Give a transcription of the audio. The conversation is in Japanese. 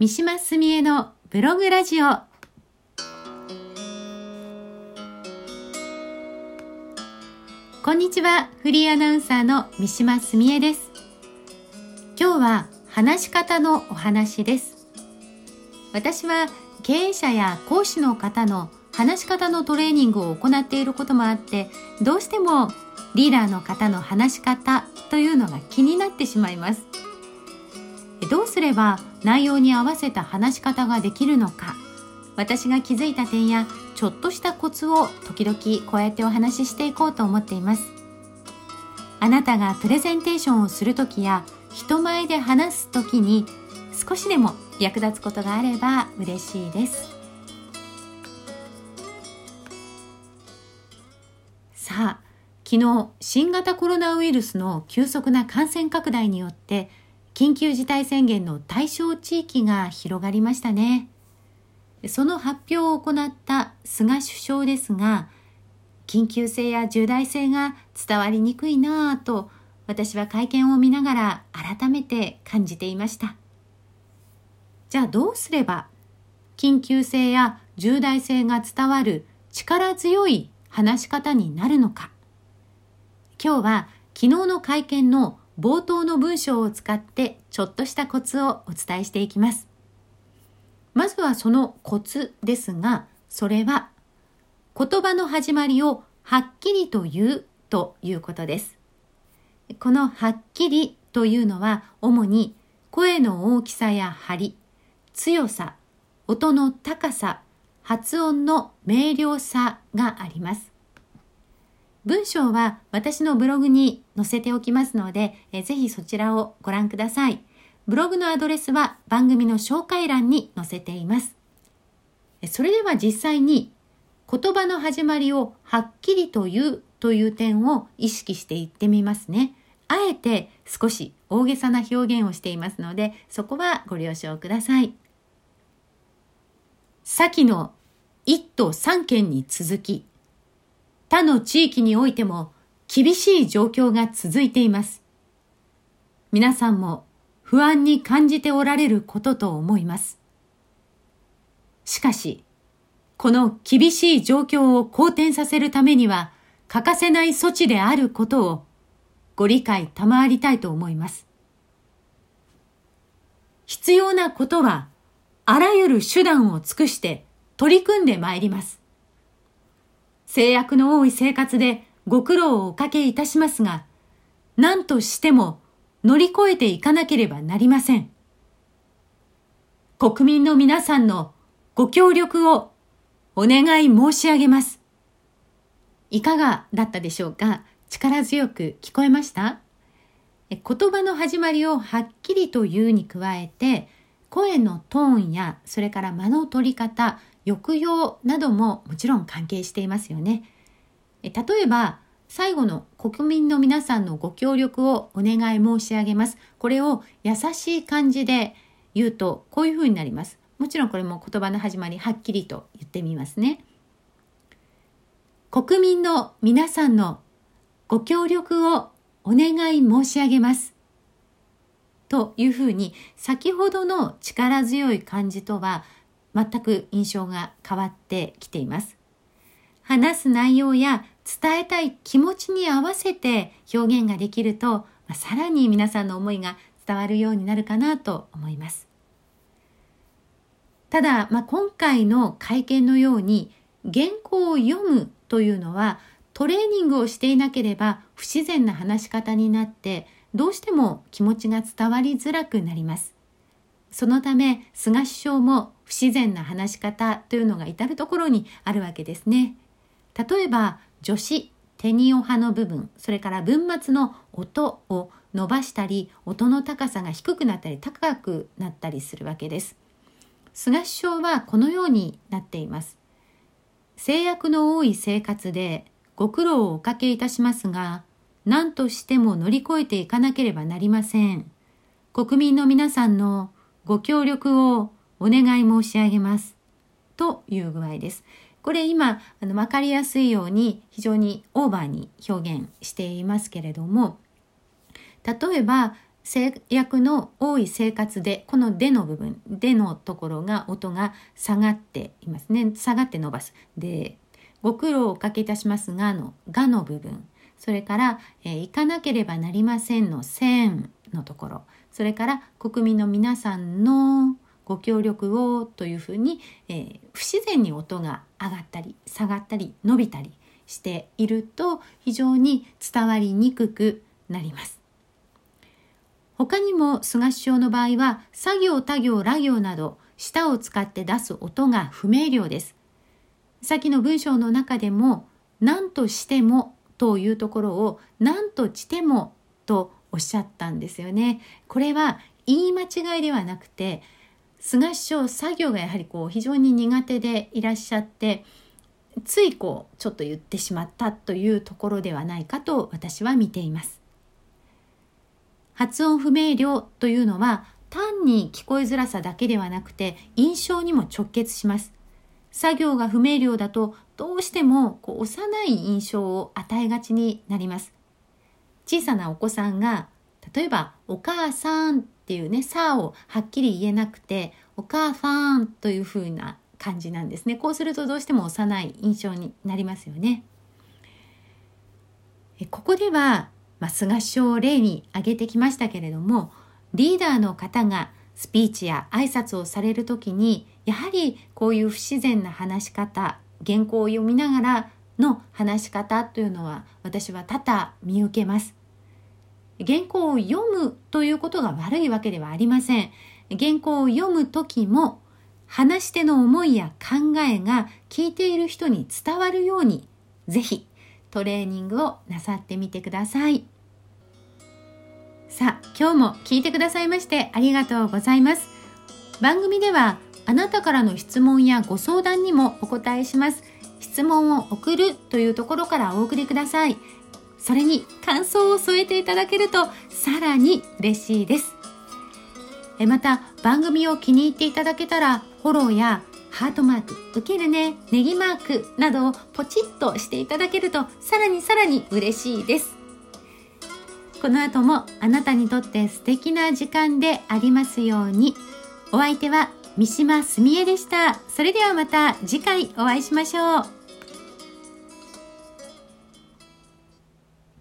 三島澄江のブログラジオ。こんにちはフリーアナウンサーの三島澄江です。今日は話し方のお話です。私は経営者や講師の方の話し方のトレーニングを行っていることもあってどうしてもリーダーの方の話し方というのが気になってしまいます。どうすれば内容に合わせた話し方ができるのか。私が気づいた点やちょっとしたコツを時々こうやってお話ししていこうと思っています。あなたがプレゼンテーションをするときや人前で話すときに少しでも役立つことがあれば嬉しいです。さあ昨日新型コロナウイルスの急速な感染拡大によって緊急事態宣言の対象地域が広がりましたね。その発表を行った菅首相ですが、緊急性や重大性が伝わりにくいなぁと私は会見を見ながら改めて感じていました。じゃあどうすれば緊急性や重大性が伝わる力強い話し方になるのか。今日は昨日の会見の冒頭の文章を使ってちょっとしたコツをお伝えしていきます。まずはそのコツですが、それは言葉の始まりをはっきりと言うということです。このはっきりというのは主に声の大きさや張り、強さ、音の高さ、発音の明瞭さがあります。文章は私のブログに載せておきますので、えぜひそちらをご覧ください。ブログのアドレスは番組の紹介欄に載せています。それでは実際に言葉の始まりをはっきりと言うという点を意識していってみますね。あえて少し大げさな表現をしていますので、そこはご了承ください。先の1都3県に続き、他の地域においても厳しい状況が続いています。皆さんも不安に感じておられることと思います。しかし、この厳しい状況を好転させるためには欠かせない措置であることをご理解賜りたいと思います。必要なことはあらゆる手段を尽くして取り組んでまいります。制約の多い生活でご苦労をおかけいたしますが、何としても乗り越えていかなければなりません。国民の皆さんのご協力をお願い申し上げます。いかがだったでしょうか？力強く聞こえました？言葉の始まりをはっきりと言うに加えて、声のトーンやそれから間の取り方、抑揚などももちろん関係していますよね。例えば、最後の国民の皆さんのご協力をお願い申し上げます。これを優しい感じで言うとこういうふうになります。もちろんこれも言葉の始まりはっきりと言ってみますね。国民の皆さんのご協力をお願い申し上げます。というふうに先ほどの力強い感じとは全く印象が変わってきています。話す内容や伝えたい気持ちに合わせて表現ができると、まあ、さらに皆さんの思いが伝わるようになるかなと思います。ただ、まあ、今回の会見のように原稿を読むというのはトレーニングをしていなければ不自然な話し方になってどうしても気持ちが伝わりづらくなります。そのため菅首相も不自然な話し方というのが至るところにあるわけですね。例えば助詞テニオ派の部分それから文末の音を伸ばしたり音の高さが低くなったり高くなったりするわけです。菅首相はこのようになっています。制約の多い生活でご苦労をおかけいたしますが何としても乗り越えていかなければなりません。国民の皆さんのご協力をお願い申し上げます。という具合です。これ今、あの、わかりやすいように非常にオーバーに表現していますけれども、例えば、制約の多い生活でこの「で」の部分「で」のところが音が下がっていますね下がって伸ばすでご苦労をおかけいたしますがの「が」の部分それから、えー、行かなければなりませんの「せん」のところそれから国民の皆さんのご協力をというふうに、えー、不自然に音が上がったり下がったり伸びたりしていると非常に伝わりにくくなります。他にも菅首相の場合は作業他行ら行など舌を使って出す音が不明瞭です。先の文章の中でも何としてもというところを何としてもとおっしゃったんですよね。これは言い間違いではなくて菅首相作業がやはりこう非常に苦手でいらっしゃってついこうちょっと言ってしまったというところではないかと私は見ています。発音不明瞭というのは単に聞こえづらさだけではなくて印象にも直結します。作業が不明瞭だとどうしてもこう幼い印象を与えがちになります。小さなお子さんが例えば「お母さん」っていうね「さ」をはっきり言えなくて「お母さん」というふうな感じなんですね。こうするとどうしても幼い印象になりますよね。ここではまあ、菅首相を例に挙げてきましたけれどもリーダーの方がスピーチや挨拶をされる時にやはりこういう不自然な話し方原稿を読みながらの話し方というのは私は多々見受けます。原稿を読むということが悪いわけではありません。原稿を読む時も話し手の思いや考えが聞いている人に伝わるようにぜひトレーニングをなさってみてください。さあ、今日も聞いてくださいましてありがとうございます。番組ではあなたからの質問やご相談にもお答えします。質問を送るというところからお送りください。それに感想を添えていただけるとさらに嬉しいですえ。また番組を気に入っていただけたらフォローやハートマーク、受けるね、ネギマークなどをポチッとしていただけるとさらにさらに嬉しいです。この後もあなたにとって素敵な時間でありますように。お相手は三島すみえでした。それではまた次回お会いしましょう。